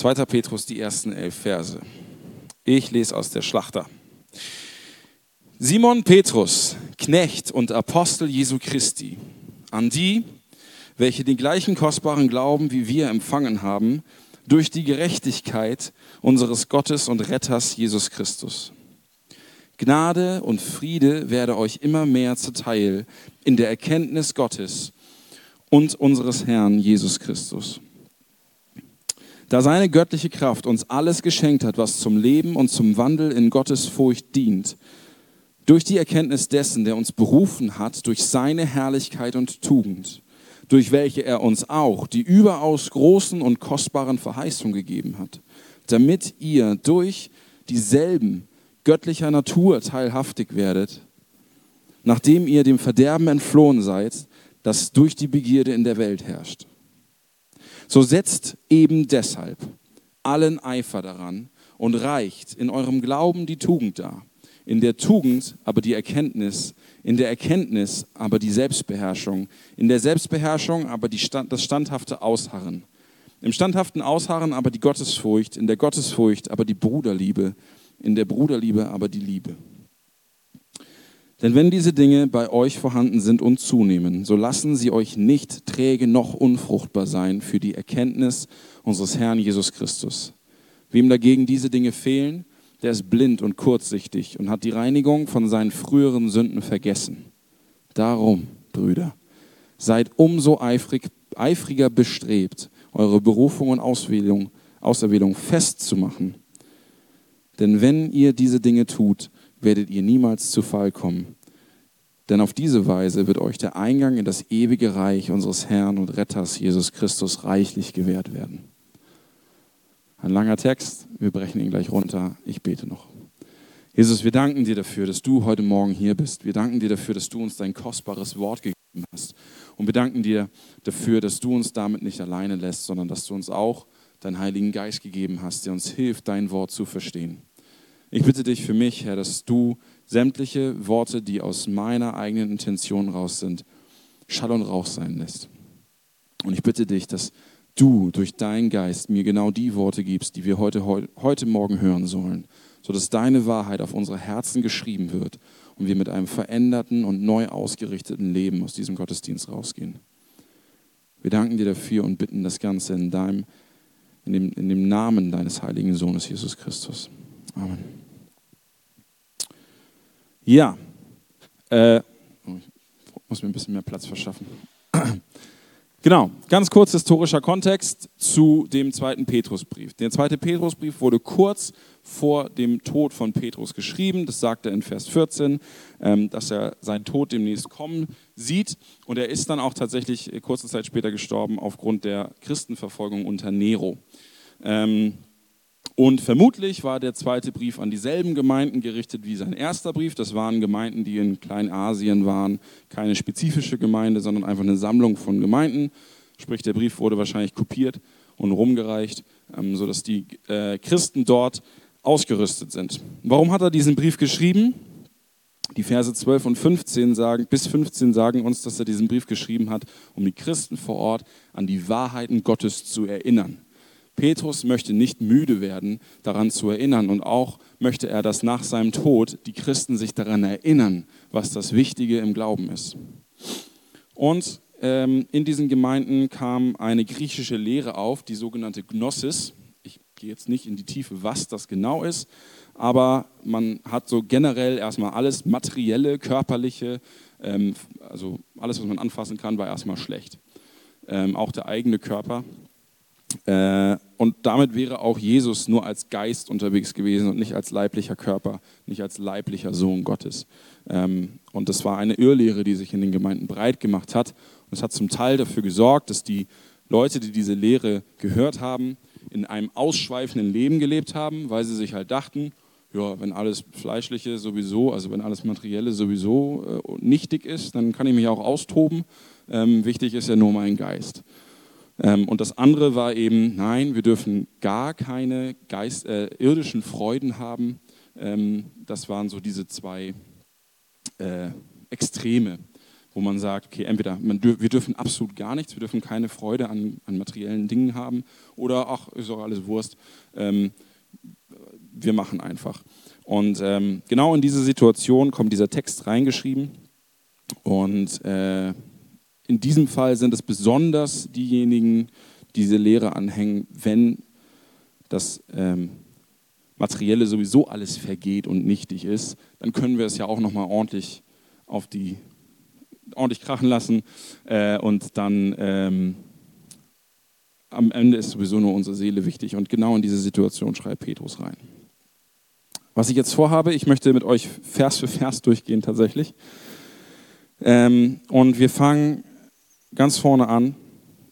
2. Petrus, die ersten elf Verse. Ich lese aus der Schlachter. Simon Petrus, Knecht und Apostel Jesu Christi, an die, welche den gleichen kostbaren Glauben wie wir empfangen haben, durch die Gerechtigkeit unseres Gottes und Retters Jesus Christus. Gnade und Friede werde euch immer mehr zuteil in der Erkenntnis Gottes und unseres Herrn Jesus Christus. Da seine göttliche Kraft uns alles geschenkt hat, was zum Leben und zum Wandel in Gottes Furcht dient, durch die Erkenntnis dessen, der uns berufen hat, durch seine Herrlichkeit und Tugend, durch welche er uns auch die überaus großen und kostbaren Verheißungen gegeben hat, damit ihr durch dieselben göttlicher Natur teilhaftig werdet, nachdem ihr dem Verderben entflohen seid, das durch die Begierde in der Welt herrscht. So setzt eben deshalb allen Eifer daran und reicht in eurem Glauben die Tugend dar, in der Tugend aber die Erkenntnis, in der Erkenntnis aber die Selbstbeherrschung, in der Selbstbeherrschung aber Stand, das standhafte Ausharren, im standhaften Ausharren aber die Gottesfurcht, in der Gottesfurcht aber die Bruderliebe, in der Bruderliebe aber die Liebe. Denn wenn diese Dinge bei euch vorhanden sind und zunehmen, so lassen sie euch nicht träge noch unfruchtbar sein für die Erkenntnis unseres Herrn Jesus Christus. Wem dagegen diese Dinge fehlen, der ist blind und kurzsichtig und hat die Reinigung von seinen früheren Sünden vergessen. Darum, Brüder, seid umso eifrig, eifriger bestrebt, eure Berufung und Auserwählung festzumachen. Denn wenn ihr diese Dinge tut, werdet ihr niemals zu Fall kommen. Denn auf diese Weise wird euch der Eingang in das ewige Reich unseres Herrn und Retters Jesus Christus reichlich gewährt werden. Ein langer Text, wir brechen ihn gleich runter. Ich bete noch. Jesus, wir danken dir dafür, dass du heute Morgen hier bist. Wir danken dir dafür, dass du uns dein kostbares Wort gegeben hast. Und wir danken dir dafür, dass du uns damit nicht alleine lässt, sondern dass du uns auch deinen Heiligen Geist gegeben hast, der uns hilft, dein Wort zu verstehen. Ich bitte dich für mich, Herr, dass du sämtliche Worte, die aus meiner eigenen Intention raus sind, Schall und Rauch sein lässt. Und ich bitte dich, dass du durch deinen Geist mir genau die Worte gibst, die wir heute, heute Morgen hören sollen, sodass deine Wahrheit auf unsere Herzen geschrieben wird und wir mit einem veränderten und neu ausgerichteten Leben aus diesem Gottesdienst rausgehen. Wir danken dir dafür und bitten das Ganze in, deinem, in, dem, in dem Namen deines heiligen Sohnes Jesus Christus. Amen. Ja, äh, ich muss mir ein bisschen mehr Platz verschaffen. Genau, ganz kurz historischer Kontext zu dem zweiten Petrusbrief. Der zweite Petrusbrief wurde kurz vor dem Tod von Petrus geschrieben. Das sagt er in Vers 14, ähm, dass er seinen Tod demnächst kommen sieht. Und er ist dann auch tatsächlich kurze Zeit später gestorben aufgrund der Christenverfolgung unter Nero. Und vermutlich war der zweite Brief an dieselben Gemeinden gerichtet wie sein erster Brief. Das waren Gemeinden, die in Kleinasien waren. Keine spezifische Gemeinde, sondern einfach eine Sammlung von Gemeinden. Sprich, der Brief wurde wahrscheinlich kopiert und rumgereicht, ähm, sodass die äh, Christen dort ausgerüstet sind. Warum hat er diesen Brief geschrieben? Die Verse 12 und 15 sagen, bis 15 sagen uns, dass er diesen Brief geschrieben hat, um die Christen vor Ort an die Wahrheiten Gottes zu erinnern. Petrus möchte nicht müde werden, daran zu erinnern. Und auch möchte er, dass nach seinem Tod die Christen sich daran erinnern, was das Wichtige im Glauben ist. Und ähm, in diesen Gemeinden kam eine griechische Lehre auf, die sogenannte Gnosis. Ich gehe jetzt nicht in die Tiefe, was das genau ist, aber man hat so generell erstmal alles materielle, körperliche, ähm, also alles, was man anfassen kann, war erstmal schlecht. Ähm, auch der eigene Körper. Äh, und damit wäre auch Jesus nur als Geist unterwegs gewesen und nicht als leiblicher Körper, nicht als leiblicher Sohn Gottes. Ähm, und das war eine Irrlehre, die sich in den Gemeinden breit gemacht hat. Und es hat zum Teil dafür gesorgt, dass die Leute, die diese Lehre gehört haben, in einem ausschweifenden Leben gelebt haben, weil sie sich halt dachten, ja, wenn alles Fleischliche sowieso, also wenn alles Materielle sowieso äh, nichtig ist, dann kann ich mich auch austoben. Ähm, wichtig ist ja nur mein Geist. Ähm, und das andere war eben, nein, wir dürfen gar keine Geist, äh, irdischen Freuden haben. Ähm, das waren so diese zwei äh, Extreme. wo man sagt, okay, entweder wir dürfen absolut gar nichts, wir dürfen keine Freude an, an materiellen Dingen haben oder ach, ist auch alles Wurst, ähm, wir machen einfach. Und ähm, genau in diese Situation kommt dieser Text reingeschrieben und äh, in diesem Fall sind es besonders diejenigen, die diese Lehre anhängen, wenn das ähm, Materielle sowieso alles vergeht und nichtig ist, dann können wir es ja auch nochmal ordentlich auf die ordentlich krachen lassen äh, und dann ähm, am Ende ist sowieso nur unsere Seele wichtig und genau in diese Situation schreibt Petrus rein. Was ich jetzt vorhabe, ich möchte mit euch Vers für Vers durchgehen tatsächlich. Ähm, und wir fangen ganz vorne an.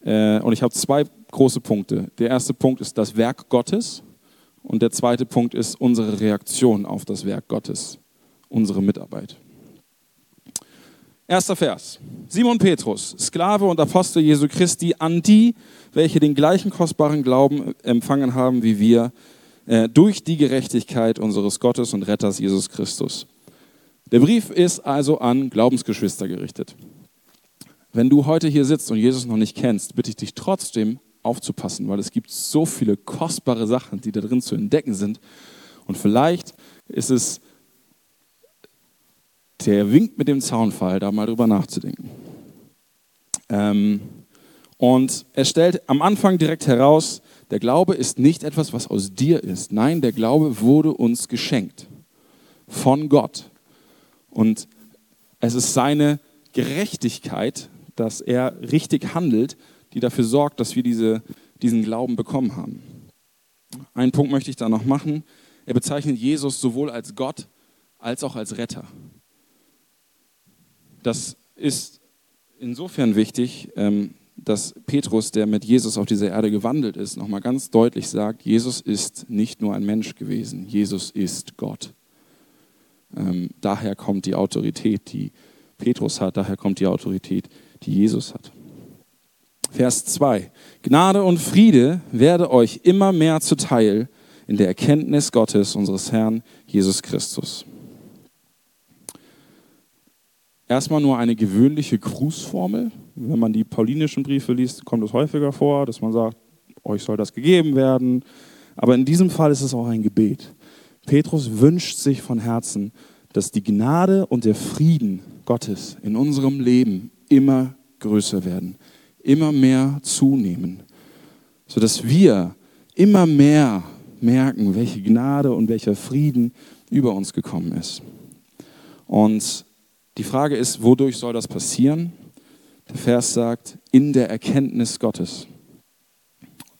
Äh, und ich habe zwei große Punkte. Der erste Punkt ist das Werk Gottes und der zweite Punkt ist unsere Reaktion auf das Werk Gottes, unsere Mitarbeit. Erster Vers. Simon Petrus, Sklave und Apostel Jesu Christi, an die, welche den gleichen kostbaren Glauben empfangen haben wie wir, äh, durch die Gerechtigkeit unseres Gottes und Retters Jesus Christus. Der Brief ist also an Glaubensgeschwister gerichtet. Wenn du heute hier sitzt und Jesus noch nicht kennst, bitte ich dich trotzdem aufzupassen, weil es gibt so viele kostbare Sachen, die da drin zu entdecken sind. Und vielleicht ist es der Wink mit dem Zaunfall, da mal drüber nachzudenken. Ähm, und er stellt am Anfang direkt heraus, der Glaube ist nicht etwas, was aus dir ist. Nein, der Glaube wurde uns geschenkt von Gott. Und es ist seine Gerechtigkeit, dass er richtig handelt, die dafür sorgt, dass wir diese, diesen Glauben bekommen haben. Einen Punkt möchte ich da noch machen. Er bezeichnet Jesus sowohl als Gott als auch als Retter. Das ist insofern wichtig, ähm, dass Petrus, der mit Jesus auf dieser Erde gewandelt ist, nochmal ganz deutlich sagt, Jesus ist nicht nur ein Mensch gewesen, Jesus ist Gott. Ähm, daher kommt die Autorität, die Petrus hat, daher kommt die Autorität, die Jesus hat. Vers 2. Gnade und Friede werde euch immer mehr zuteil in der Erkenntnis Gottes, unseres Herrn Jesus Christus. Erstmal nur eine gewöhnliche Grußformel. Wenn man die paulinischen Briefe liest, kommt es häufiger vor, dass man sagt, euch soll das gegeben werden. Aber in diesem Fall ist es auch ein Gebet. Petrus wünscht sich von Herzen, dass die Gnade und der Frieden Gottes in unserem Leben immer größer werden, immer mehr zunehmen, sodass wir immer mehr merken, welche Gnade und welcher Frieden über uns gekommen ist. Und die Frage ist, wodurch soll das passieren? Der Vers sagt, in der Erkenntnis Gottes.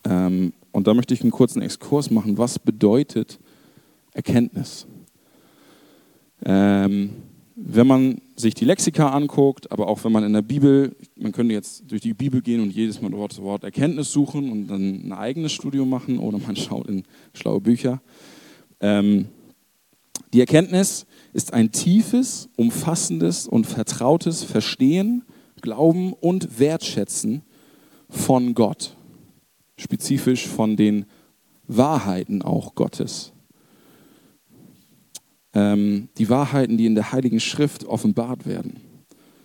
Ähm, und da möchte ich einen kurzen Exkurs machen. Was bedeutet Erkenntnis? Ähm, wenn man sich die Lexika anguckt, aber auch wenn man in der Bibel, man könnte jetzt durch die Bibel gehen und jedes Mal dort das Wort Erkenntnis suchen und dann ein eigenes Studium machen oder man schaut in schlaue Bücher. Ähm, die Erkenntnis ist ein tiefes, umfassendes und vertrautes Verstehen, Glauben und Wertschätzen von Gott, spezifisch von den Wahrheiten auch Gottes ähm, die Wahrheiten, die in der Heiligen Schrift offenbart werden.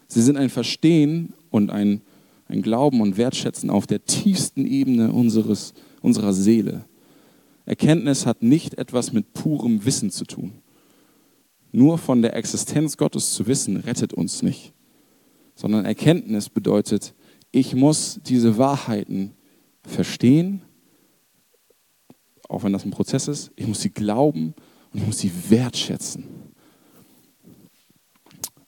Sie sind ein Verstehen und ein, ein Glauben und Wertschätzen auf der tiefsten Ebene unseres, unserer Seele. Erkenntnis hat nicht etwas mit purem Wissen zu tun. Nur von der Existenz Gottes zu wissen, rettet uns nicht. Sondern Erkenntnis bedeutet, ich muss diese Wahrheiten verstehen, auch wenn das ein Prozess ist. Ich muss sie glauben ich muss sie wertschätzen.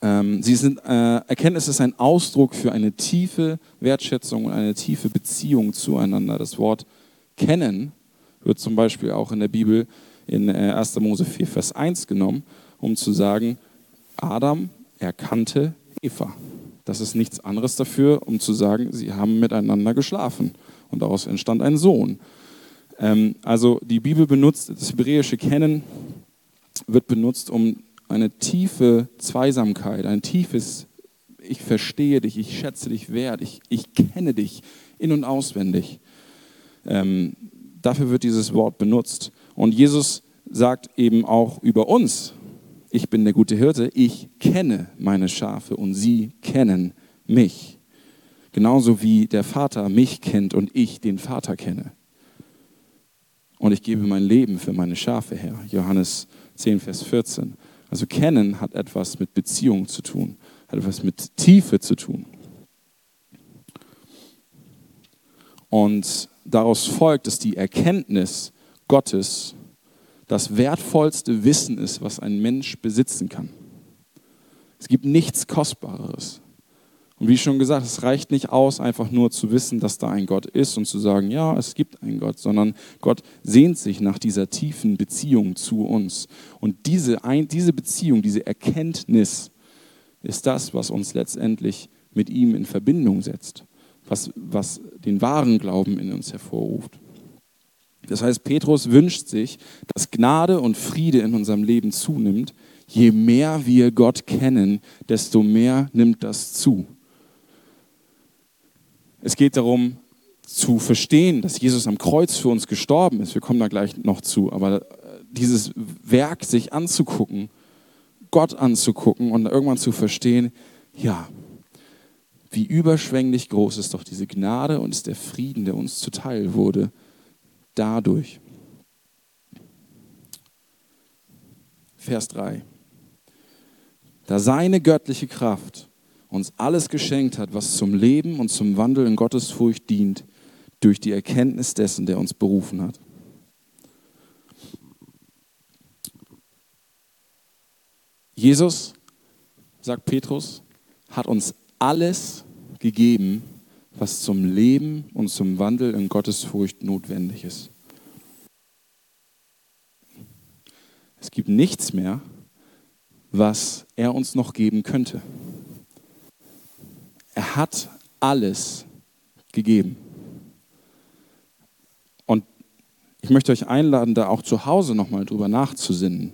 Ähm, sie sind, äh, Erkenntnis ist ein Ausdruck für eine tiefe Wertschätzung und eine tiefe Beziehung zueinander. Das Wort kennen wird zum Beispiel auch in der Bibel in äh, 1. Mose 4, Vers 1 genommen, um zu sagen, Adam erkannte Eva. Das ist nichts anderes dafür, um zu sagen, sie haben miteinander geschlafen. Und daraus entstand ein Sohn. Ähm, also die Bibel benutzt das hebräische Kennen wird benutzt, um eine tiefe Zweisamkeit, ein tiefes Ich verstehe dich, ich schätze dich wert, ich, ich kenne dich in und auswendig. Ähm, dafür wird dieses Wort benutzt. Und Jesus sagt eben auch über uns, ich bin der gute Hirte, ich kenne meine Schafe und sie kennen mich. Genauso wie der Vater mich kennt und ich den Vater kenne. Und ich gebe mein Leben für meine Schafe her. Johannes 10, Vers 14. Also kennen hat etwas mit Beziehung zu tun, hat etwas mit Tiefe zu tun. Und daraus folgt, dass die Erkenntnis Gottes das wertvollste Wissen ist, was ein Mensch besitzen kann. Es gibt nichts Kostbareres. Und wie schon gesagt, es reicht nicht aus, einfach nur zu wissen, dass da ein Gott ist und zu sagen, ja, es gibt einen Gott, sondern Gott sehnt sich nach dieser tiefen Beziehung zu uns. Und diese, diese Beziehung, diese Erkenntnis ist das, was uns letztendlich mit ihm in Verbindung setzt, was, was den wahren Glauben in uns hervorruft. Das heißt, Petrus wünscht sich, dass Gnade und Friede in unserem Leben zunimmt. Je mehr wir Gott kennen, desto mehr nimmt das zu. Es geht darum zu verstehen, dass Jesus am Kreuz für uns gestorben ist. Wir kommen da gleich noch zu. Aber äh, dieses Werk sich anzugucken, Gott anzugucken und irgendwann zu verstehen, ja, wie überschwänglich groß ist doch diese Gnade und ist der Frieden, der uns zuteil wurde, dadurch. Vers 3. Da seine göttliche Kraft uns alles geschenkt hat, was zum Leben und zum Wandel in Gottes Furcht dient, durch die Erkenntnis dessen, der uns berufen hat. Jesus, sagt Petrus, hat uns alles gegeben, was zum Leben und zum Wandel in Gottes Furcht notwendig ist. Es gibt nichts mehr, was er uns noch geben könnte. Hat alles gegeben. Und ich möchte euch einladen, da auch zu Hause nochmal drüber nachzusinnen.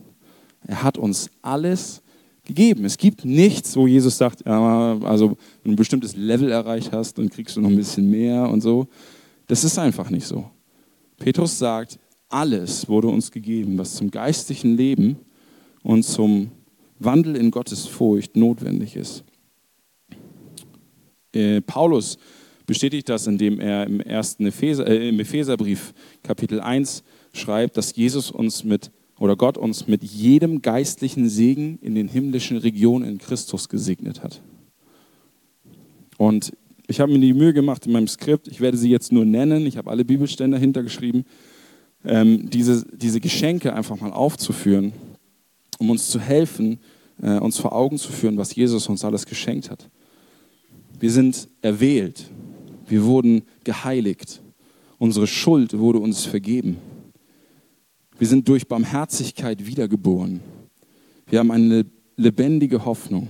Er hat uns alles gegeben. Es gibt nichts, wo Jesus sagt, also wenn du ein bestimmtes Level erreicht hast, dann kriegst du noch ein bisschen mehr und so. Das ist einfach nicht so. Petrus sagt, alles wurde uns gegeben, was zum geistlichen Leben und zum Wandel in Gottes Furcht notwendig ist. Äh, Paulus bestätigt das, indem er im ersten Epheser, äh, im Epheserbrief Kapitel 1 schreibt, dass Jesus uns mit oder Gott uns mit jedem geistlichen Segen in den himmlischen Regionen in Christus gesegnet hat. Und ich habe mir die Mühe gemacht in meinem Skript, ich werde sie jetzt nur nennen, ich habe alle Bibelstände dahinter geschrieben, ähm, diese, diese Geschenke einfach mal aufzuführen, um uns zu helfen, äh, uns vor Augen zu führen, was Jesus uns alles geschenkt hat. Wir sind erwählt, wir wurden geheiligt, unsere Schuld wurde uns vergeben. Wir sind durch Barmherzigkeit wiedergeboren. Wir haben eine lebendige Hoffnung.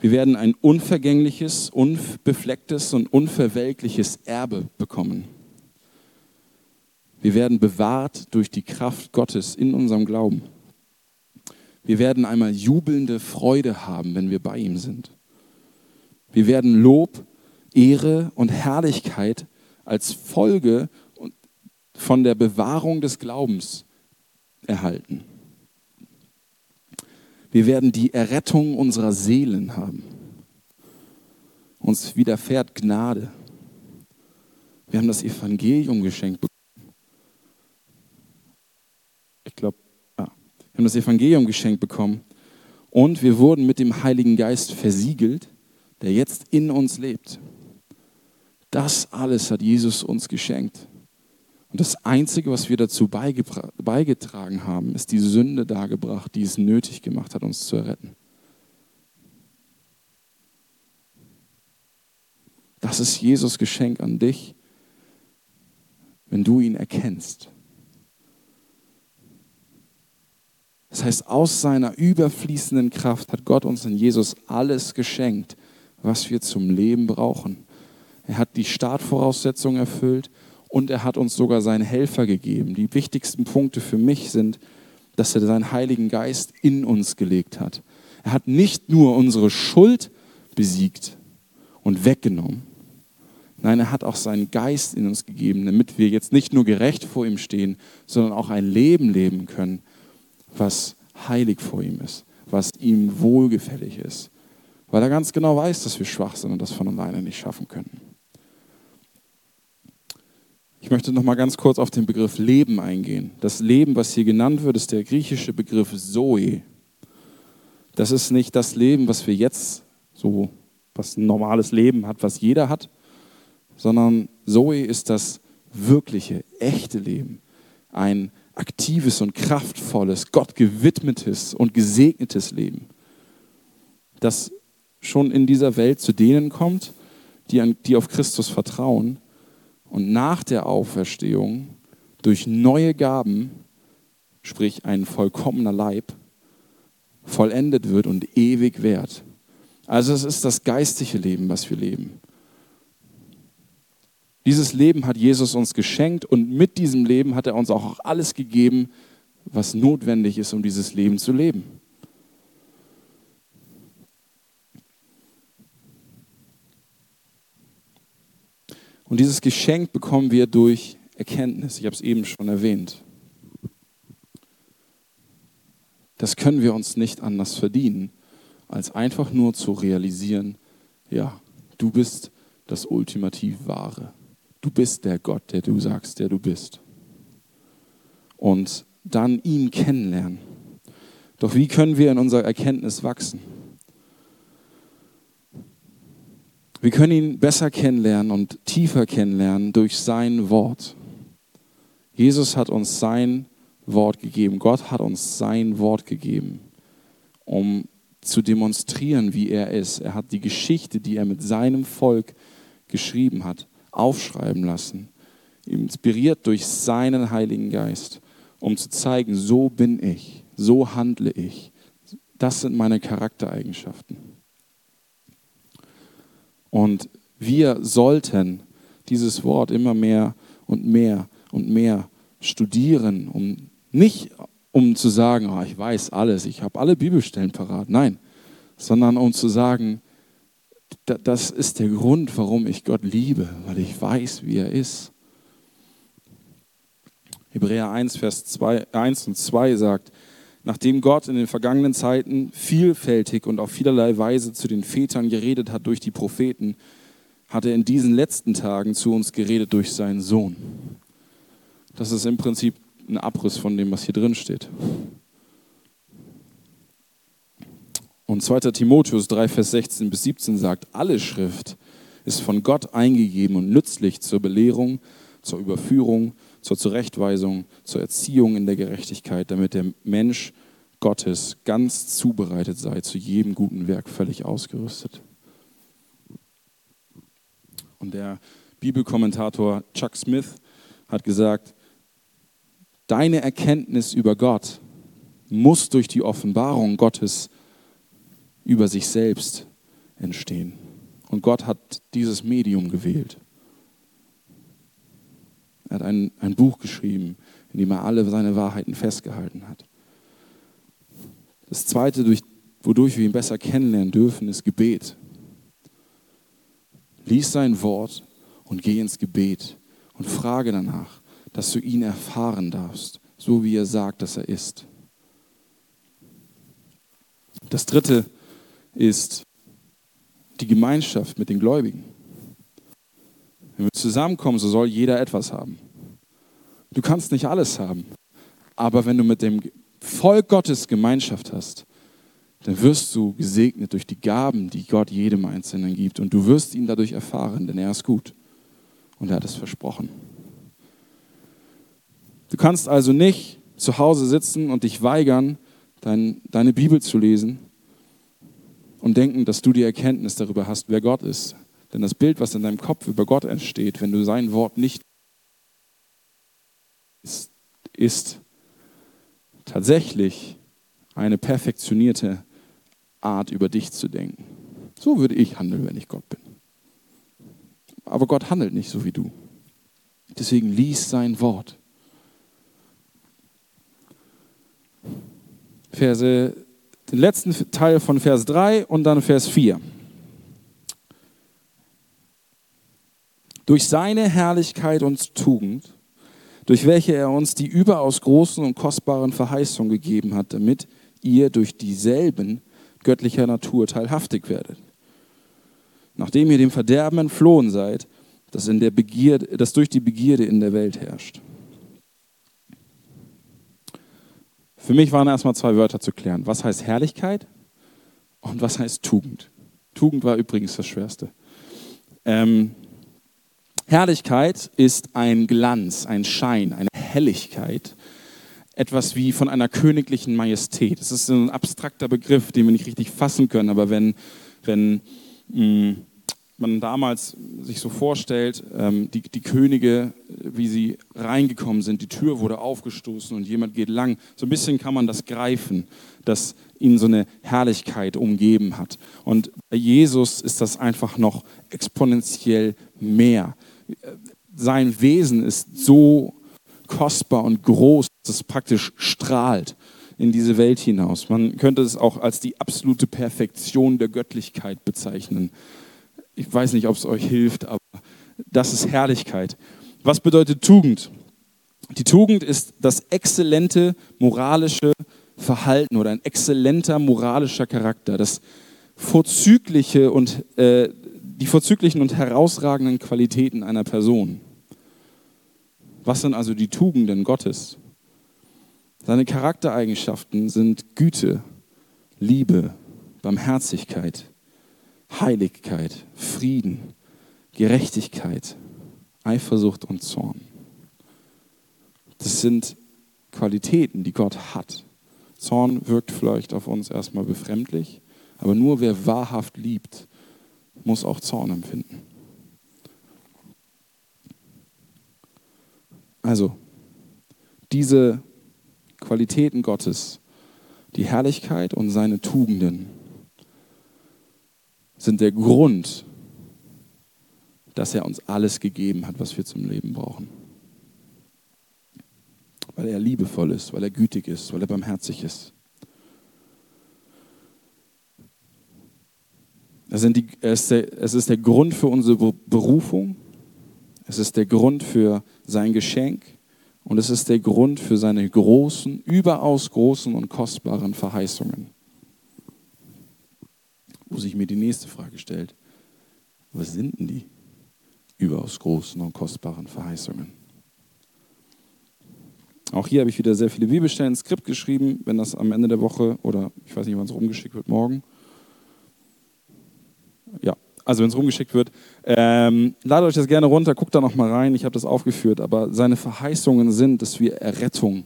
Wir werden ein unvergängliches, unbeflecktes und unverwelkliches Erbe bekommen. Wir werden bewahrt durch die Kraft Gottes in unserem Glauben. Wir werden einmal jubelnde Freude haben, wenn wir bei ihm sind. Wir werden Lob, Ehre und Herrlichkeit als Folge von der Bewahrung des Glaubens erhalten. Wir werden die Errettung unserer Seelen haben. Uns widerfährt Gnade. Wir haben das Evangelium geschenkt bekommen. Ich glaube, ja. wir haben das Evangelium geschenkt bekommen. Und wir wurden mit dem Heiligen Geist versiegelt, der jetzt in uns lebt. Das alles hat Jesus uns geschenkt. Und das Einzige, was wir dazu beigetragen haben, ist die Sünde dargebracht, die es nötig gemacht hat, uns zu erretten. Das ist Jesus Geschenk an dich, wenn du ihn erkennst. Das heißt, aus seiner überfließenden Kraft hat Gott uns in Jesus alles geschenkt, was wir zum Leben brauchen. Er hat die Startvoraussetzungen erfüllt und er hat uns sogar seinen Helfer gegeben. Die wichtigsten Punkte für mich sind, dass er seinen Heiligen Geist in uns gelegt hat. Er hat nicht nur unsere Schuld besiegt und weggenommen. Nein, er hat auch seinen Geist in uns gegeben, damit wir jetzt nicht nur gerecht vor ihm stehen, sondern auch ein Leben leben können, was heilig vor ihm ist, was ihm wohlgefällig ist, weil er ganz genau weiß, dass wir schwach sind und das von alleine nicht schaffen können. Ich möchte noch mal ganz kurz auf den Begriff Leben eingehen. Das Leben, was hier genannt wird, ist der griechische Begriff Zoe. Das ist nicht das Leben, was wir jetzt so, was ein normales Leben hat, was jeder hat, sondern Zoe ist das wirkliche, echte Leben. Ein aktives und kraftvolles, Gott gewidmetes und gesegnetes Leben, das schon in dieser Welt zu denen kommt, die, an, die auf Christus vertrauen und nach der Auferstehung durch neue Gaben, sprich ein vollkommener Leib, vollendet wird und ewig währt. Also es ist das geistliche Leben, was wir leben. Dieses Leben hat Jesus uns geschenkt und mit diesem Leben hat er uns auch alles gegeben, was notwendig ist, um dieses Leben zu leben. Und dieses Geschenk bekommen wir durch Erkenntnis. Ich habe es eben schon erwähnt. Das können wir uns nicht anders verdienen, als einfach nur zu realisieren, ja, du bist das ultimativ Wahre. Du bist der Gott, der du sagst, der du bist. Und dann ihn kennenlernen. Doch wie können wir in unserer Erkenntnis wachsen? Wir können ihn besser kennenlernen und tiefer kennenlernen durch sein Wort. Jesus hat uns sein Wort gegeben. Gott hat uns sein Wort gegeben, um zu demonstrieren, wie er ist. Er hat die Geschichte, die er mit seinem Volk geschrieben hat, aufschreiben lassen, inspiriert durch seinen Heiligen Geist, um zu zeigen, so bin ich, so handle ich. Das sind meine Charaktereigenschaften. Und wir sollten dieses Wort immer mehr und mehr und mehr studieren, um nicht um zu sagen, oh, ich weiß alles, ich habe alle Bibelstellen parat. Nein, sondern um zu sagen, das ist der Grund, warum ich Gott liebe, weil ich weiß, wie er ist. Hebräer 1, Vers 2, 1 und 2 sagt, Nachdem Gott in den vergangenen Zeiten vielfältig und auf vielerlei Weise zu den Vätern geredet hat durch die Propheten, hat er in diesen letzten Tagen zu uns geredet durch seinen Sohn. Das ist im Prinzip ein Abriss von dem, was hier drin steht. Und 2. Timotheus 3, Vers 16 bis 17 sagt, alle Schrift ist von Gott eingegeben und nützlich zur Belehrung, zur Überführung, zur Zurechtweisung, zur Erziehung in der Gerechtigkeit, damit der Mensch Gottes ganz zubereitet sei, zu jedem guten Werk völlig ausgerüstet. Und der Bibelkommentator Chuck Smith hat gesagt, deine Erkenntnis über Gott muss durch die Offenbarung Gottes über sich selbst entstehen. Und Gott hat dieses Medium gewählt. Er hat ein, ein Buch geschrieben, in dem er alle seine Wahrheiten festgehalten hat. Das Zweite, durch, wodurch wir ihn besser kennenlernen dürfen, ist Gebet. Lies sein Wort und geh ins Gebet und frage danach, dass du ihn erfahren darfst, so wie er sagt, dass er ist. Das Dritte ist die Gemeinschaft mit den Gläubigen. Wenn wir zusammenkommen, so soll jeder etwas haben. Du kannst nicht alles haben. Aber wenn du mit dem Volk Gottes Gemeinschaft hast, dann wirst du gesegnet durch die Gaben, die Gott jedem Einzelnen gibt. Und du wirst ihn dadurch erfahren, denn er ist gut. Und er hat es versprochen. Du kannst also nicht zu Hause sitzen und dich weigern, dein, deine Bibel zu lesen und denken, dass du die Erkenntnis darüber hast, wer Gott ist. Denn das Bild, was in deinem Kopf über Gott entsteht, wenn du sein Wort nicht ist, ist tatsächlich eine perfektionierte Art, über dich zu denken. So würde ich handeln, wenn ich Gott bin. Aber Gott handelt nicht so wie du. Deswegen lies sein Wort. Verse, den letzten Teil von Vers 3 und dann Vers 4. durch seine Herrlichkeit und Tugend, durch welche er uns die überaus großen und kostbaren Verheißungen gegeben hat, damit ihr durch dieselben göttlicher Natur teilhaftig werdet. Nachdem ihr dem Verderben entflohen seid, das, in der Begierde, das durch die Begierde in der Welt herrscht. Für mich waren erstmal zwei Wörter zu klären. Was heißt Herrlichkeit und was heißt Tugend? Tugend war übrigens das Schwerste. Ähm, Herrlichkeit ist ein Glanz, ein Schein, eine Helligkeit, etwas wie von einer königlichen Majestät. Das ist ein abstrakter Begriff, den wir nicht richtig fassen können, aber wenn, wenn mh, mm, man damals sich so vorstellt, ähm, die, die Könige, wie sie reingekommen sind, die Tür wurde aufgestoßen und jemand geht lang, so ein bisschen kann man das greifen, dass ihn so eine Herrlichkeit umgeben hat. Und bei Jesus ist das einfach noch exponentiell mehr. Sein Wesen ist so kostbar und groß, dass es praktisch strahlt in diese Welt hinaus. Man könnte es auch als die absolute Perfektion der Göttlichkeit bezeichnen. Ich weiß nicht, ob es euch hilft, aber das ist Herrlichkeit. Was bedeutet Tugend? Die Tugend ist das exzellente moralische Verhalten oder ein exzellenter moralischer Charakter, das vorzügliche und äh, die vorzüglichen und herausragenden Qualitäten einer Person. Was sind also die Tugenden Gottes? Seine Charaktereigenschaften sind Güte, Liebe, Barmherzigkeit, Heiligkeit, Frieden, Gerechtigkeit, Eifersucht und Zorn. Das sind Qualitäten, die Gott hat. Zorn wirkt vielleicht auf uns erstmal befremdlich, aber nur wer wahrhaft liebt, muss auch Zorn empfinden. Also, diese Qualitäten Gottes, die Herrlichkeit und seine Tugenden sind der Grund, dass er uns alles gegeben hat, was wir zum Leben brauchen. Weil er liebevoll ist, weil er gütig ist, weil er barmherzig ist. Es, die, es, ist der Grund für unsere Berufung, es ist der Grund für sein Geschenk und es ist der Grund für seine großen, überaus großen und kostbaren Verheißungen. Wo sich mir die nächste Frage stellt, was sind denn die überaus großen und kostbaren Verheißungen? Auch hier habe ich wieder sehr viele Bibelstellen, Skript geschrieben, wenn das am Ende der Woche oder ich weiß nicht, wann es rumgeschickt wird, morgen ja, also wenn es rumgeschickt wird. Ähm, ladet euch das gerne runter, guckt da nochmal rein, ich habe das aufgeführt, aber seine Verheißungen sind, dass wir Errettung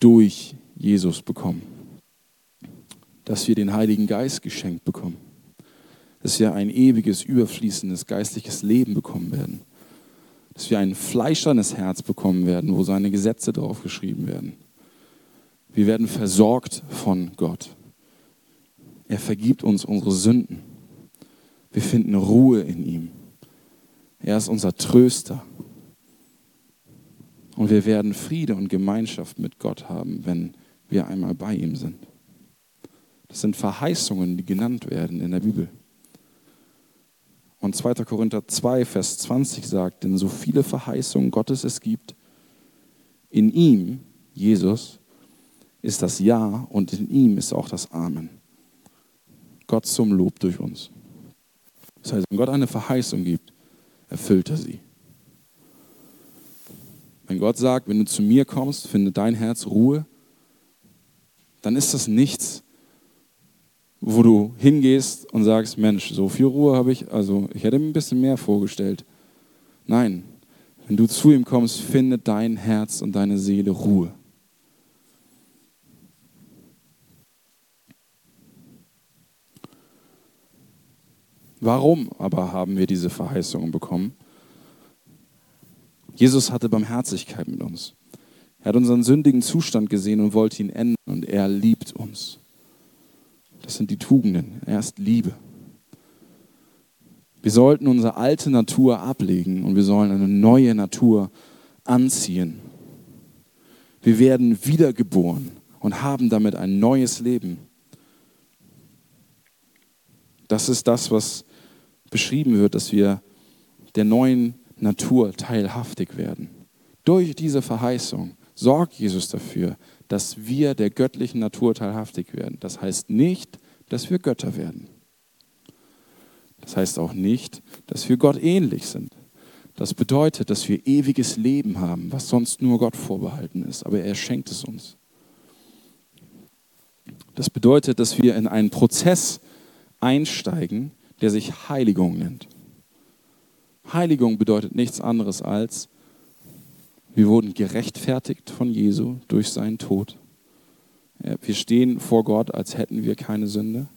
durch Jesus bekommen. Dass wir den Heiligen Geist geschenkt bekommen. Dass wir ein ewiges, überfließendes geistliches Leben bekommen werden. Dass wir ein fleischernes Herz bekommen werden, wo seine Gesetze drauf geschrieben werden. Wir werden versorgt von Gott. Er vergibt uns unsere Sünden. Wir finden Ruhe in ihm. Er ist unser Tröster. Und wir werden Friede und Gemeinschaft mit Gott haben, wenn wir einmal bei ihm sind. Das sind Verheißungen, die genannt werden in der Bibel. Und 2. Korinther 2, Vers 20 sagt, denn so viele Verheißungen Gottes es gibt, in ihm, Jesus, ist das Ja und in ihm ist auch das Amen. Gott zum Lob durch uns. Das heißt, wenn Gott eine Verheißung gibt, erfüllt er sie. Wenn Gott sagt, wenn du zu mir kommst, finde dein Herz Ruhe, dann ist das nichts, wo du hingehst und sagst, Mensch, so viel Ruhe habe ich, also ich hätte mir ein bisschen mehr vorgestellt. Nein, wenn du zu ihm kommst, finde dein Herz und deine Seele Ruhe. Warum aber haben wir diese Verheißungen bekommen? Jesus hatte Barmherzigkeit mit uns. Er hat unseren sündigen Zustand gesehen und wollte ihn ändern und er liebt uns. Das sind die Tugenden. Er ist Liebe. Wir sollten unsere alte Natur ablegen und wir sollen eine neue Natur anziehen. Wir werden wiedergeboren und haben damit ein neues Leben. Das ist das, was beschrieben wird, dass wir der neuen Natur teilhaftig werden. Durch diese Verheißung sorgt Jesus dafür, dass wir der göttlichen Natur teilhaftig werden. Das heißt nicht, dass wir Götter werden. Das heißt auch nicht, dass wir Gott ähnlich sind. Das bedeutet, dass wir ewiges Leben haben, was sonst nur Gott vorbehalten ist, aber er schenkt es uns. Das bedeutet, dass wir in einen Prozess einsteigen, der sich Heiligung nennt. Heiligung bedeutet nichts anderes als, wir wurden gerechtfertigt von Jesu durch seinen Tod. Wir stehen vor Gott, als hätten wir keine Sünde.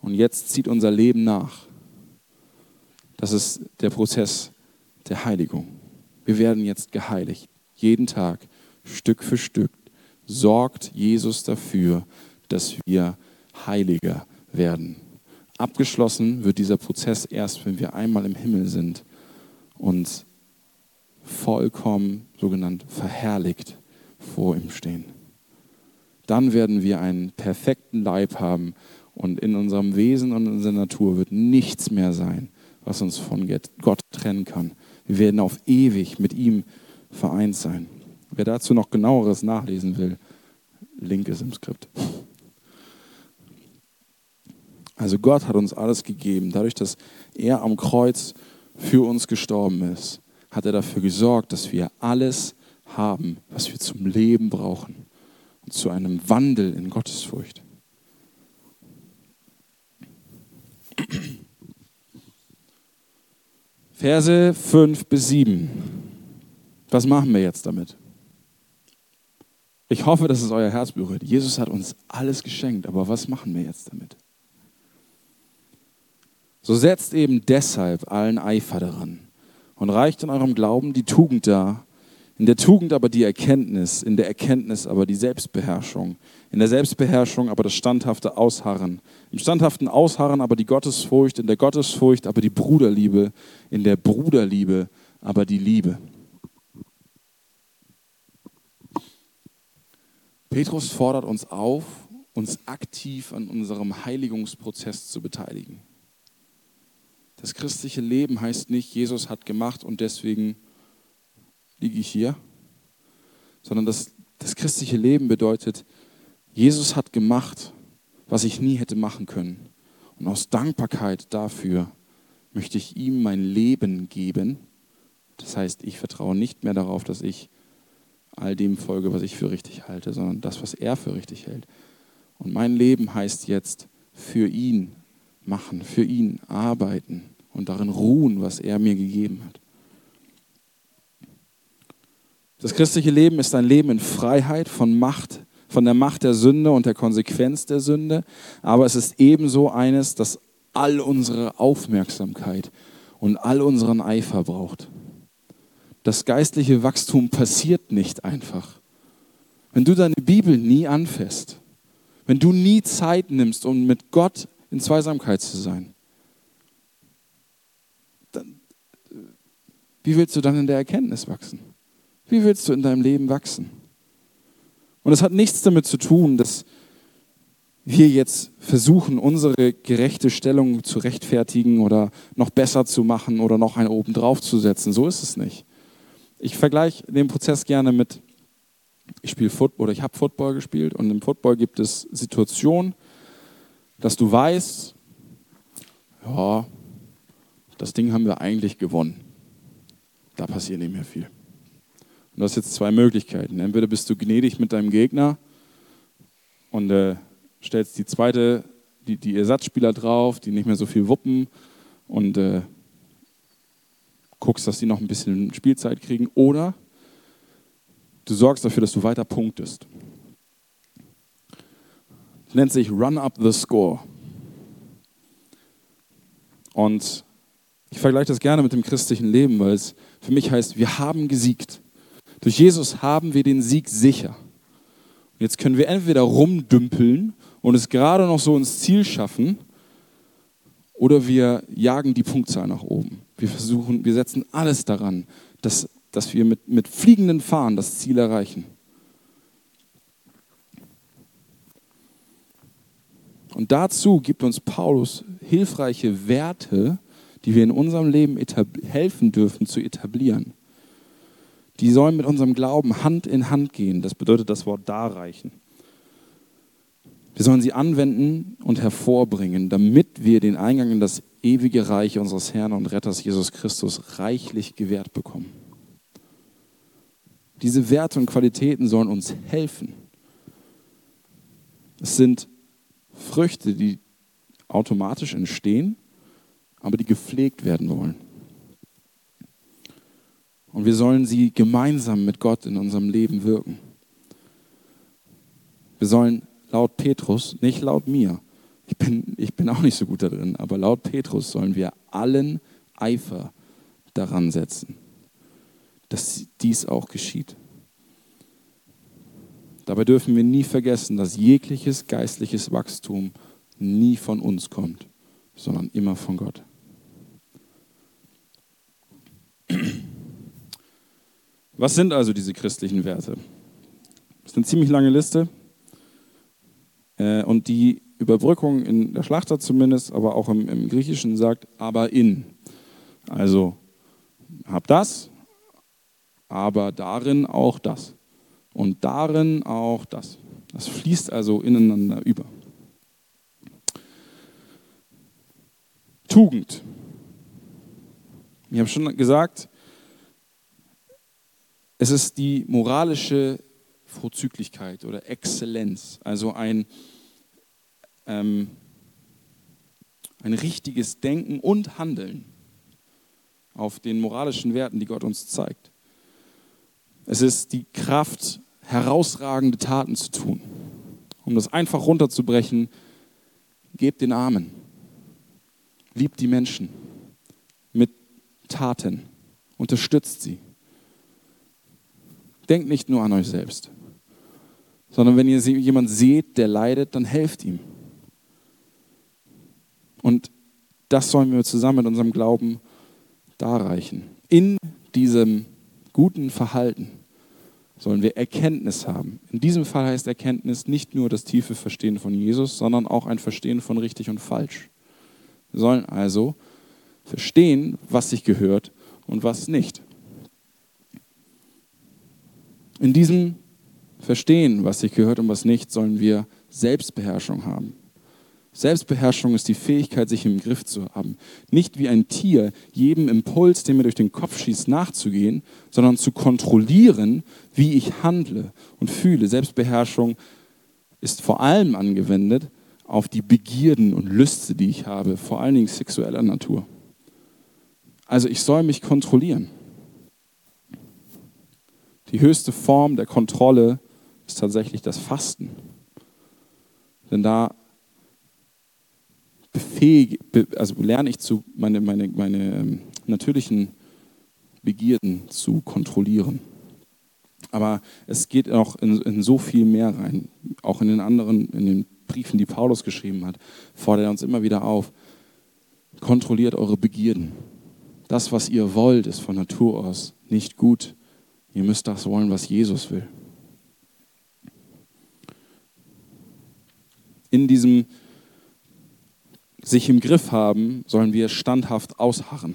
Und jetzt zieht unser Leben nach. Das ist der Prozess der Heiligung. Wir werden jetzt geheiligt. Jeden Tag, Stück für Stück, sorgt Jesus dafür, dass wir heiliger werden. Abgeschlossen wird dieser Prozess erst, wenn wir einmal im Himmel sind und vollkommen sogenannt verherrlicht vor ihm stehen. Dann werden wir einen perfekten Leib haben und in unserem Wesen und in unserer Natur wird nichts mehr sein, was uns von Gott trennen kann. Wir werden auf ewig mit ihm vereint sein. Wer dazu noch genaueres nachlesen will, Link ist im Skript. Also Gott hat uns alles gegeben. Dadurch, dass er am Kreuz für uns gestorben ist, hat er dafür gesorgt, dass wir alles haben, was wir zum Leben brauchen und zu einem Wandel in Gottesfurcht. Verse 5 bis 7. Was machen wir jetzt damit? Ich hoffe, dass es euer Herz berührt. Jesus hat uns alles geschenkt, aber was machen wir jetzt damit? So setzt eben deshalb allen Eifer daran und reicht in eurem Glauben die Tugend dar, in der Tugend aber die Erkenntnis, in der Erkenntnis aber die Selbstbeherrschung, in der Selbstbeherrschung aber das standhafte Ausharren, im standhaften Ausharren aber die Gottesfurcht, in der Gottesfurcht aber die Bruderliebe, in der Bruderliebe aber die Liebe. Petrus fordert uns auf, uns aktiv an unserem Heiligungsprozess zu beteiligen. Das christliche Leben heißt nicht, Jesus hat gemacht und deswegen liege ich hier, sondern das, das christliche Leben bedeutet, Jesus hat gemacht, was ich nie hätte machen können. Und aus Dankbarkeit dafür möchte ich ihm mein Leben geben. Das heißt, ich vertraue nicht mehr darauf, dass ich all dem folge, was ich für richtig halte, sondern das, was er für richtig hält. Und mein Leben heißt jetzt für ihn machen, für ihn arbeiten und darin ruhen, was er mir gegeben hat. Das christliche Leben ist ein Leben in Freiheit von Macht, von der Macht der Sünde und der Konsequenz der Sünde, aber es ist ebenso eines, das all unsere Aufmerksamkeit und all unseren Eifer braucht. Das geistliche Wachstum passiert nicht einfach. Wenn du deine Bibel nie anfasst, wenn du nie Zeit nimmst, um mit Gott in Zweisamkeit zu sein, dann, wie willst du dann in der Erkenntnis wachsen? Wie willst du in deinem Leben wachsen? Und es hat nichts damit zu tun, dass wir jetzt versuchen, unsere gerechte Stellung zu rechtfertigen oder noch besser zu machen oder noch einen oben drauf zu setzen. So ist es nicht. Ich vergleiche den Prozess gerne mit, ich spiele Football oder ich habe Football gespielt und im Football gibt es Situationen, dass du weißt, ja, das Ding haben wir eigentlich gewonnen. Da passiert nicht mehr viel. Und du hast jetzt zwei Möglichkeiten. Entweder bist du gnädig mit deinem Gegner und äh, stellst die zweite, die, die Ersatzspieler drauf, die nicht mehr so viel wuppen und äh, guckst, dass die noch ein bisschen Spielzeit kriegen. Oder du sorgst dafür, dass du weiter punktest. Nennt sich Run Up the Score. Und ich vergleiche das gerne mit dem christlichen Leben, weil es für mich heißt, wir haben gesiegt. Durch Jesus haben wir den Sieg sicher. Und jetzt können wir entweder rumdümpeln und es gerade noch so ins Ziel schaffen, oder wir jagen die Punktzahl nach oben. Wir versuchen, wir setzen alles daran, dass, dass wir mit, mit fliegenden Fahnen das Ziel erreichen. Und dazu gibt uns Paulus hilfreiche Werte, die wir in unserem Leben helfen dürfen zu etablieren. die sollen mit unserem Glauben Hand in Hand gehen. Das bedeutet das Wort darreichen. Wir sollen sie anwenden und hervorbringen, damit wir den Eingang in das ewige Reich unseres Herrn und Retters Jesus Christus reichlich gewährt bekommen. Diese Werte und Qualitäten sollen uns helfen. Es sind Früchte, die automatisch entstehen, aber die gepflegt werden wollen. Und wir sollen sie gemeinsam mit Gott in unserem Leben wirken. Wir sollen laut Petrus, nicht laut mir, ich bin, ich bin auch nicht so gut da drin, aber laut Petrus sollen wir allen Eifer daran setzen, dass dies auch geschieht. Dabei dürfen wir nie vergessen, dass jegliches geistliches Wachstum nie von uns kommt, sondern immer von Gott. Was sind also diese christlichen Werte? Das ist eine ziemlich lange Liste. Äh, und die Überbrückung in der Schlachter zumindest, aber auch im, im Griechischen sagt, aber in. Also hab das, aber darin auch das. Und darin auch das. Das fließt also ineinander über. Tugend. Ich habe schon gesagt, es ist die moralische Vorzüglichkeit oder Exzellenz, also ein, ähm, ein richtiges Denken und Handeln auf den moralischen Werten, die Gott uns zeigt. Es ist die Kraft, herausragende Taten zu tun. Um das einfach runterzubrechen, gebt den Armen, liebt die Menschen mit Taten, unterstützt sie. Denkt nicht nur an euch selbst, sondern wenn ihr jemanden seht, der leidet, dann helft ihm. Und das sollen wir zusammen mit unserem Glauben darreichen. In diesem guten Verhalten sollen wir Erkenntnis haben. In diesem Fall heißt Erkenntnis nicht nur das tiefe Verstehen von Jesus, sondern auch ein Verstehen von richtig und falsch. Wir sollen also verstehen, was sich gehört und was nicht. In diesem Verstehen, was sich gehört und was nicht, sollen wir Selbstbeherrschung haben. Selbstbeherrschung ist die Fähigkeit, sich im Griff zu haben. Nicht wie ein Tier, jedem Impuls, der mir durch den Kopf schießt, nachzugehen, sondern zu kontrollieren, wie ich handle und fühle. Selbstbeherrschung ist vor allem angewendet auf die Begierden und Lüste, die ich habe, vor allen Dingen sexueller Natur. Also ich soll mich kontrollieren. Die höchste Form der Kontrolle ist tatsächlich das Fasten. Denn da befähige, also lerne ich zu, meine, meine, meine ähm, natürlichen Begierden zu kontrollieren. Aber es geht auch in, in, so viel mehr rein. Auch in den anderen, in den Briefen, die Paulus geschrieben hat, fordert er uns immer wieder auf. Kontrolliert eure Begierden. Das, was ihr wollt, ist von Natur aus nicht gut. Ihr müsst das wollen, was Jesus will. In diesem sich im Griff haben, sollen wir standhaft ausharren.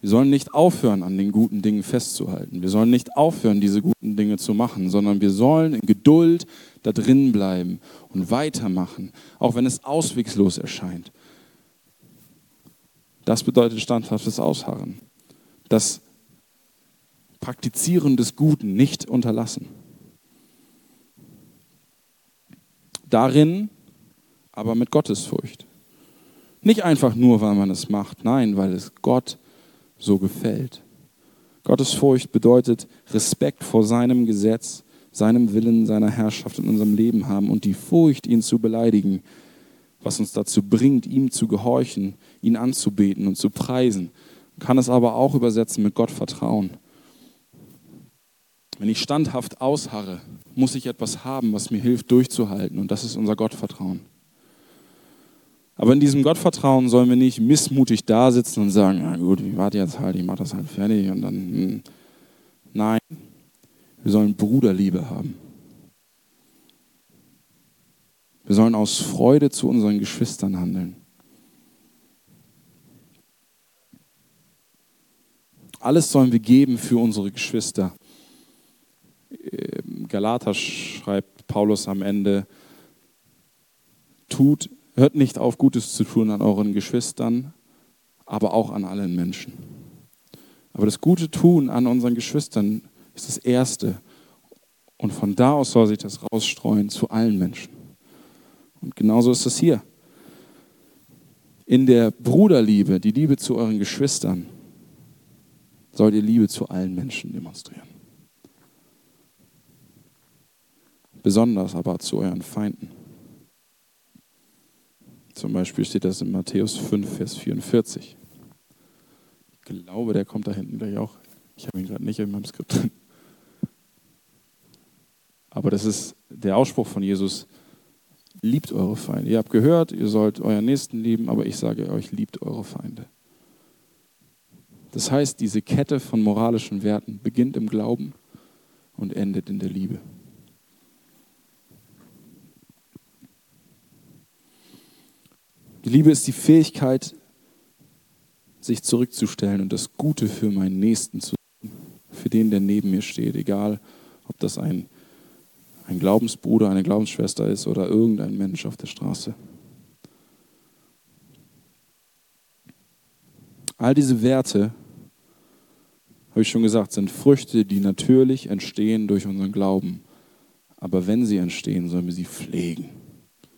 Wir sollen nicht aufhören, an den guten Dingen festzuhalten. Wir sollen nicht aufhören, diese guten Dinge zu machen, sondern wir sollen in Geduld da drin bleiben und weitermachen, auch wenn es auswegslos erscheint. Das bedeutet standhaftes Ausharren. Das Praktizieren des Guten nicht unterlassen. Darin aber mit Gottesfurcht. Nicht einfach nur, weil man es macht, nein, weil es Gott so gefällt. Gottesfurcht bedeutet Respekt vor seinem Gesetz, seinem Willen, seiner Herrschaft in unserem Leben haben und die Furcht, ihn zu beleidigen, was uns dazu bringt, ihm zu gehorchen, ihn anzubeten und zu preisen. Man kann es aber auch übersetzen mit Gott vertrauen. Wenn ich standhaft ausharre, muss ich etwas haben, was mir hilft, durchzuhalten. Und das ist unser Gottvertrauen. Aber in diesem Gottvertrauen sollen wir nicht missmutig da sitzen und sagen, na gut, ich warte jetzt halt, ich mache das halt fertig und dann. Hm. Nein, wir sollen Bruderliebe haben. Wir sollen aus Freude zu unseren Geschwistern handeln. Alles sollen wir geben für unsere Geschwister. Galater schreibt Paulus am Ende, tut, hört nicht auf, Gutes zu tun an euren Geschwistern, aber auch an allen Menschen. Aber das gute Tun an unseren Geschwistern ist das Erste. Und von da aus soll sich das rausstreuen zu allen Menschen. Und genauso ist es hier. In der Bruderliebe, die Liebe zu euren Geschwistern, sollt ihr Liebe zu allen Menschen demonstrieren. Besonders aber zu euren Feinden. Zum Beispiel steht das in Matthäus 5, Vers 44. Ich glaube, der kommt da hinten gleich auch. Ich habe ihn gerade nicht in meinem Skript. Aber das ist der Ausspruch von Jesus, liebt eure Feinde. Ihr habt gehört, ihr sollt euren Nächsten lieben, aber ich sage euch, liebt eure Feinde. Das heißt, diese Kette von moralischen Werten beginnt im Glauben und endet in der Liebe. Die Liebe ist die Fähigkeit, sich zurückzustellen und das Gute für meinen Nächsten zu tun, für den, der neben mir steht, egal ob das ein, ein Glaubensbruder, eine Glaubensschwester ist oder irgendein Mensch auf der Straße. All diese Werte, habe ich schon gesagt, sind Früchte, die natürlich entstehen durch unseren Glauben. Aber wenn sie entstehen, sollen wir sie pflegen.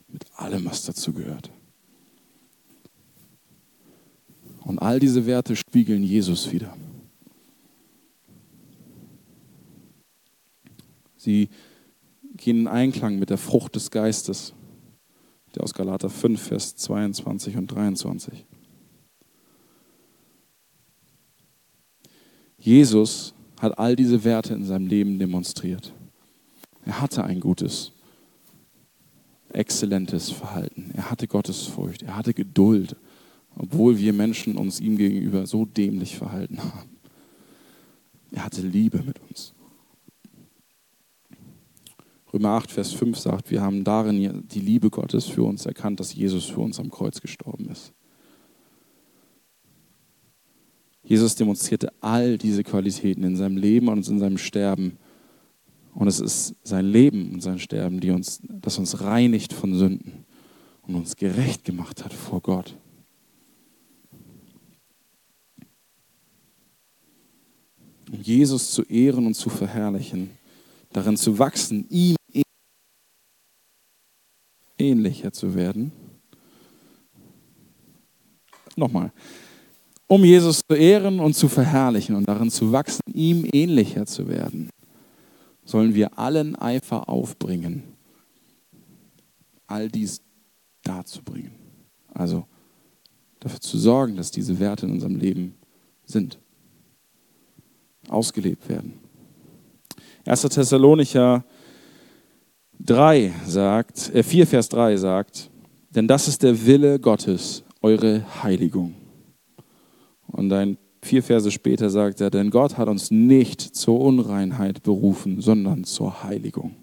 Mit allem, was dazu gehört. Und all diese Werte spiegeln Jesus wieder. Sie gehen in Einklang mit der Frucht des Geistes, der aus Galater 5, Vers 22 und 23. Jesus hat all diese Werte in seinem Leben demonstriert. Er hatte ein gutes, exzellentes Verhalten. Er hatte Gottesfurcht. Er hatte Geduld obwohl wir Menschen uns ihm gegenüber so dämlich verhalten haben. Er hatte Liebe mit uns. Römer 8, Vers 5 sagt, wir haben darin die Liebe Gottes für uns erkannt, dass Jesus für uns am Kreuz gestorben ist. Jesus demonstrierte all diese Qualitäten in seinem Leben und in seinem Sterben. Und es ist sein Leben und sein Sterben, die uns, das uns reinigt von Sünden und uns gerecht gemacht hat vor Gott. Jesus zu ehren und zu verherrlichen, darin zu wachsen, ihm ähnlicher zu werden. Nochmal. Um Jesus zu ehren und zu verherrlichen und darin zu wachsen, ihm ähnlicher zu werden, sollen wir allen Eifer aufbringen, all dies darzubringen. Also dafür zu sorgen, dass diese Werte in unserem Leben sind ausgelebt werden. 1. Thessalonicher 3 sagt, äh 4 Vers 3 sagt, denn das ist der Wille Gottes, eure Heiligung. Und ein vier Verse später sagt er, denn Gott hat uns nicht zur Unreinheit berufen, sondern zur Heiligung.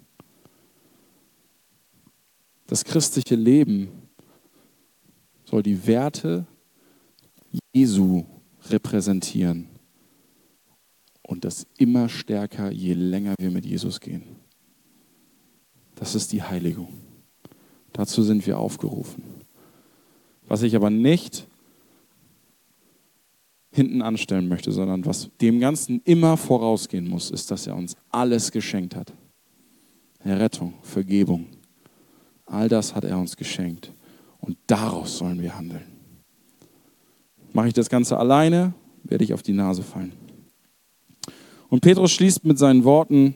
Das christliche Leben soll die Werte Jesu repräsentieren und das immer stärker, je länger wir mit Jesus gehen. Das ist die Heiligung. Dazu sind wir aufgerufen. Was ich aber nicht hinten anstellen möchte, sondern was dem Ganzen immer vorausgehen muss, ist, dass er uns alles geschenkt hat. Errettung, Vergebung, all das hat er uns geschenkt. Und daraus sollen wir handeln. Mache ich das Ganze alleine, werde ich auf die Nase fallen. Und Petrus schließt mit seinen Worten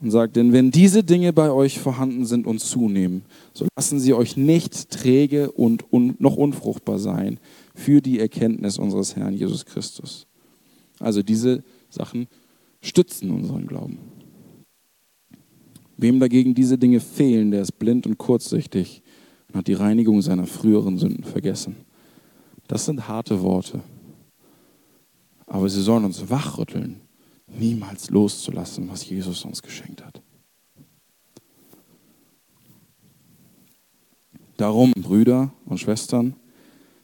und sagt, denn wenn diese Dinge bei euch vorhanden sind und zunehmen, so lassen sie euch nicht träge und un noch unfruchtbar sein für die Erkenntnis unseres Herrn Jesus Christus. Also diese Sachen stützen unseren Glauben. Wem dagegen diese Dinge fehlen, der ist blind und kurzsichtig und hat die Reinigung seiner früheren Sünden vergessen. Das sind harte Worte. Aber sie sollen uns wachrütteln niemals loszulassen, was Jesus uns geschenkt hat. Darum, Brüder und Schwestern,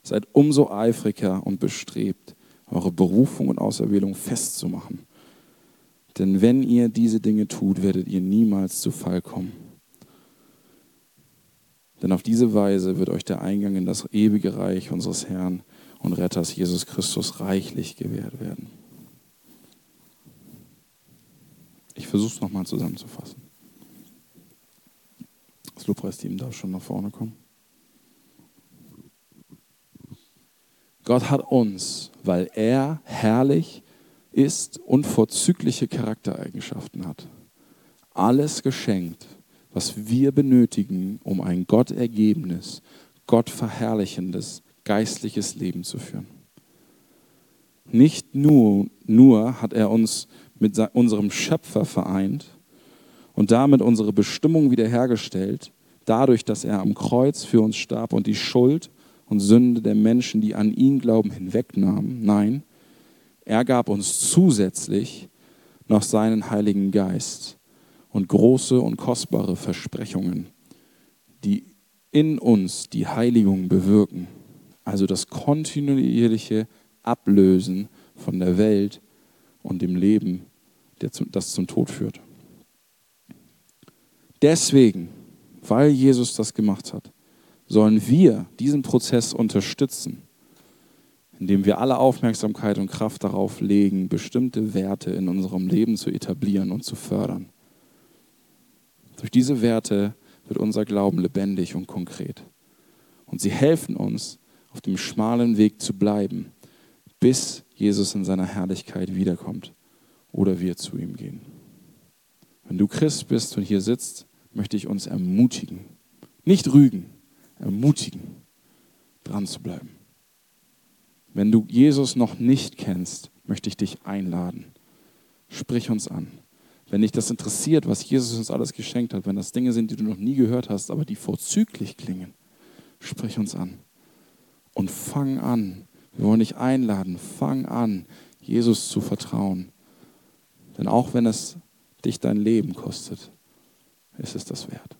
seid umso eifriger und bestrebt, eure Berufung und Auserwählung festzumachen. Denn wenn ihr diese Dinge tut, werdet ihr niemals zu Fall kommen. Denn auf diese Weise wird euch der Eingang in das ewige Reich unseres Herrn und Retters Jesus Christus reichlich gewährt werden. Ich versuche es nochmal zusammenzufassen. Das Lobpreisteam darf schon nach vorne kommen. Gott hat uns, weil er herrlich ist und vorzügliche Charaktereigenschaften hat, alles geschenkt, was wir benötigen, um ein Gott ergebenes, Gott verherrlichendes, geistliches Leben zu führen. Nicht nur, nur hat er uns mit unserem Schöpfer vereint und damit unsere Bestimmung wiederhergestellt, dadurch, dass er am Kreuz für uns starb und die Schuld und Sünde der Menschen, die an ihn glauben, hinwegnahm. Nein, er gab uns zusätzlich noch seinen Heiligen Geist und große und kostbare Versprechungen, die in uns die Heiligung bewirken, also das kontinuierliche Ablösen von der Welt und dem Leben, das zum Tod führt. Deswegen, weil Jesus das gemacht hat, sollen wir diesen Prozess unterstützen, indem wir alle Aufmerksamkeit und Kraft darauf legen, bestimmte Werte in unserem Leben zu etablieren und zu fördern. Durch diese Werte wird unser Glauben lebendig und konkret. Und sie helfen uns, auf dem schmalen Weg zu bleiben, bis Jesus in seiner Herrlichkeit wiederkommt oder wir zu ihm gehen. Wenn du Christ bist und hier sitzt, möchte ich uns ermutigen, nicht rügen, ermutigen, dran zu bleiben. Wenn du Jesus noch nicht kennst, möchte ich dich einladen. Sprich uns an. Wenn dich das interessiert, was Jesus uns alles geschenkt hat, wenn das Dinge sind, die du noch nie gehört hast, aber die vorzüglich klingen, sprich uns an. Und fang an. Wir wollen dich einladen. Fang an, Jesus zu vertrauen. Denn auch wenn es dich dein Leben kostet, ist es das wert.